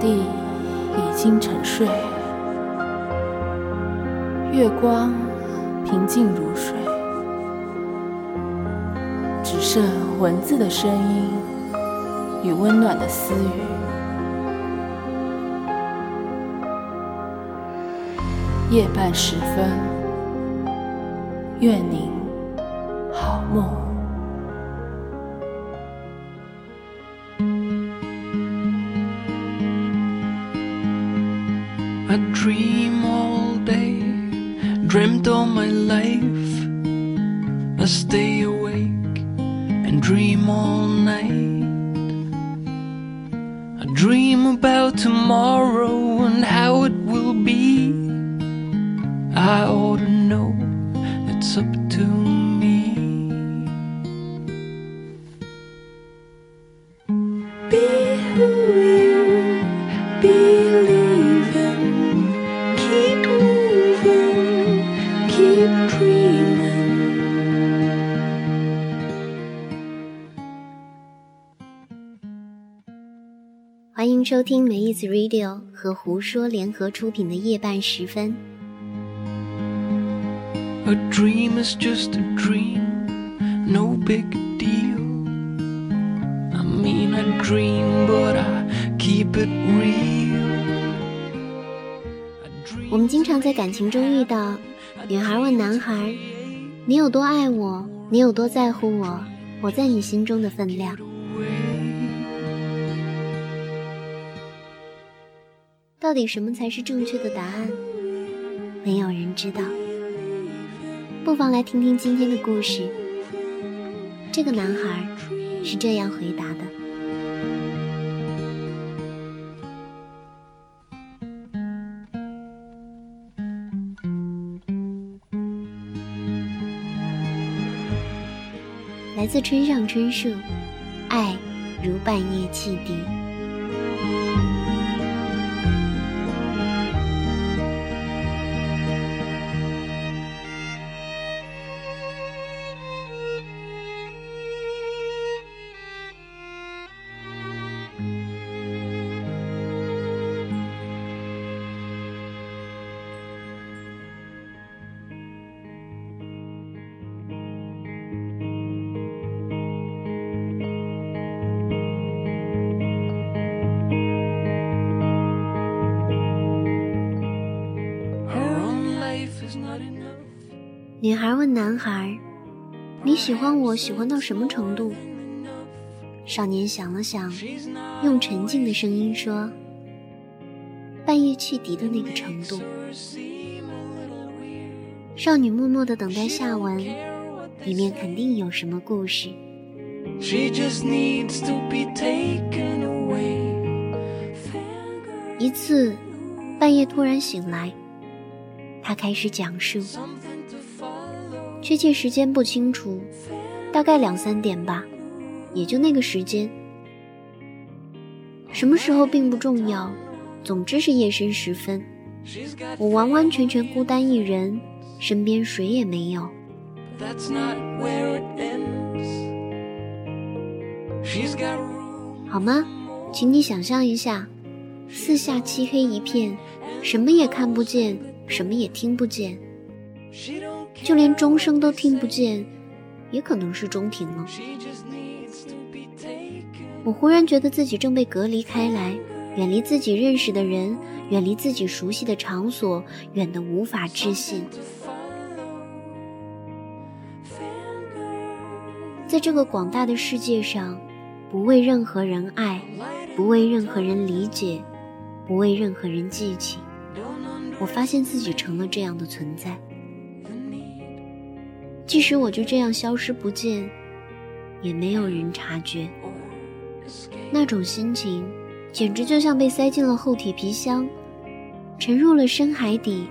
地已经沉睡，月光平静如水，只剩文字的声音与温暖的私语。夜半时分，愿您好梦。Dreamt all my life. I stay awake and dream all night. I dream about tomorrow and how it will be. I ought to know it's up to me. Be who 收听梅意思 Radio 和胡说联合出品的《夜半时分》。A dream is just a dream, no big deal. I mean, I dream, but I keep it real. 我们经常在感情中遇到女孩问男孩：“你有多爱我？你有多在乎我？我在你心中的分量。”到底什么才是正确的答案？没有人知道。不妨来听听今天的故事。这个男孩是这样回答的：来自村上春树，《爱如半夜汽笛》。女孩问男孩：“你喜欢我喜欢到什么程度？”少年想了想，用沉静的声音说：“半夜汽笛的那个程度。”少女默默地等待下文，里面肯定有什么故事。一次，半夜突然醒来，他开始讲述.确切时间不清楚，大概两三点吧，也就那个时间。什么时候并不重要，总之是夜深时分，我完完全全孤单一人，身边谁也没有。好吗？请你想象一下，四下漆黑一片，什么也看不见，什么也听不见，She don't. 就连钟声都听不见，也可能是钟停了。我忽然觉得自己正被隔离开来，远离自己认识的人，远离自己熟悉的场所，远得无法置信。在这个广大的世界上，不为任何人爱，不为任何人理解，不为任何人记起。我发现自己成了这样的存在。即使我就这样消失不见，也没有人察觉。那种心情，简直就像被塞进了厚铁皮箱，沉入了深海底。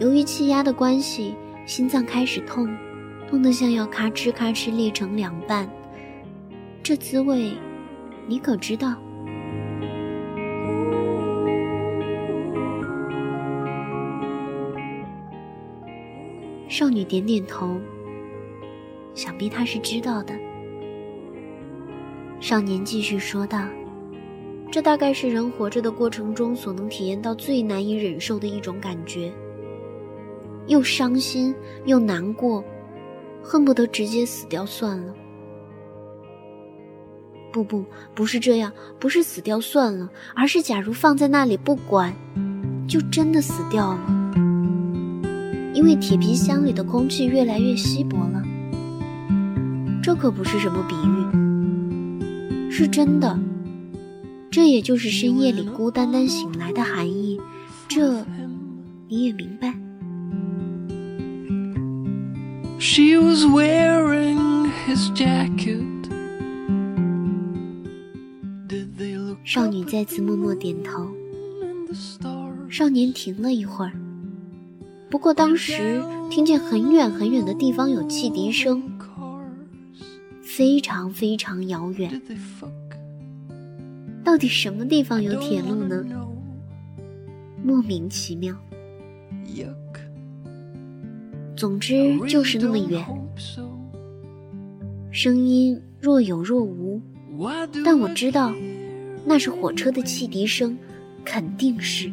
由于气压的关系，心脏开始痛，痛得像要咔哧咔哧裂成两半。这滋味，你可知道？少女点点头，想必她是知道的。少年继续说道：“这大概是人活着的过程中所能体验到最难以忍受的一种感觉，又伤心又难过，恨不得直接死掉算了。不不，不是这样，不是死掉算了，而是假如放在那里不管，就真的死掉了。因为铁皮箱里的空气越来越稀薄了。这可不是什么比喻，是真的。这也就是深夜里孤单单醒来的含义，这你也明白。She was wearing his jacket. 少女再次默默点头。少年停了一会儿，不过当时听见很远很远的地方有汽笛声非常非常遥远。到底什么地方有铁路呢？莫名其妙。总之就是那么远。声音若有若无但我知道那是火车的汽笛声肯定是。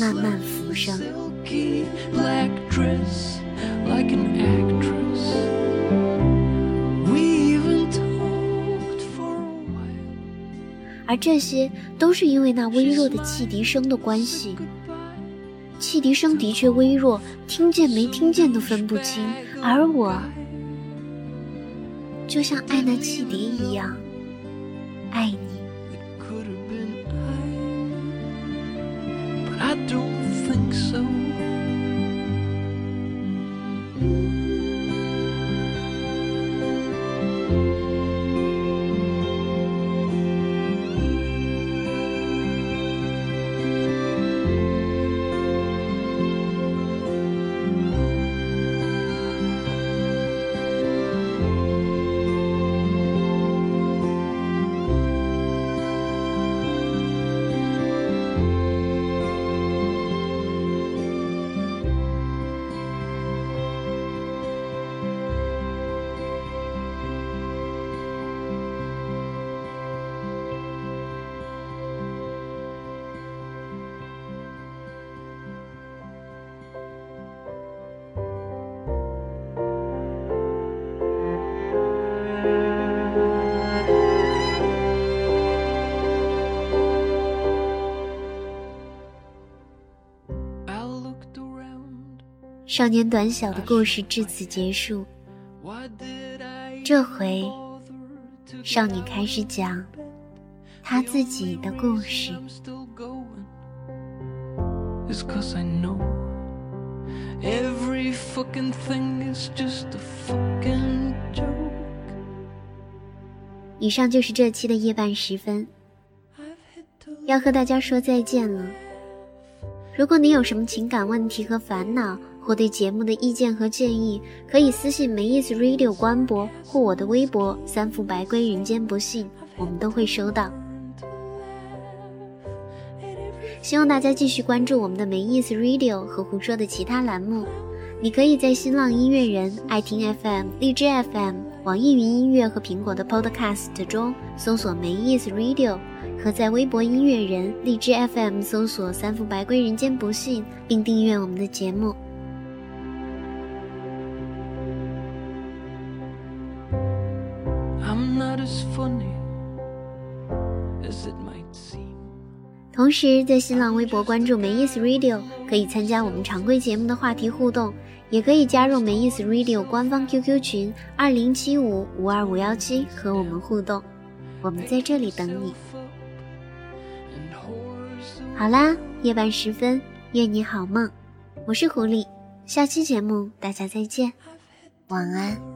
慢慢浮生，而这些都是因为那微弱的汽笛声的关系。汽笛声的确微弱，听见没听见都分不清，而我就像爱那汽笛一样，爱你。I, don't think so. 少年短小的故事至此结束。这回少女开始讲她自己的故事。It's cause i know every fucking thing is just a fucking joke. 以上就是这期的夜半时分。要和大家说再见了。如果你有什么情感问题和烦恼或对节目的意见和建议，可以私信没意思 Radio 官博或我的微博“三伏白龟人间不幸”，我们都会收到。希望大家继续关注我们的没意思 Radio 和胡说的其他栏目。你可以在新浪音乐人、爱听 FM、荔枝 FM、网易云音乐和苹果的 Podcast 中搜索“没意思 Radio”，和在微博音乐人、荔枝 FM 搜索“三伏白龟人间不幸”，并订阅我们的节目。同时，在新浪微博关注“没意思 Radio”，可以参加我们常规节目的话题互动，也可以加入“没意思 Radio” 官方 QQ 群二零七五五二五幺七和我们互动。我们在这里等你。好啦，夜半时分，愿你好梦。我是狐狸，下期节目大家再见，晚安。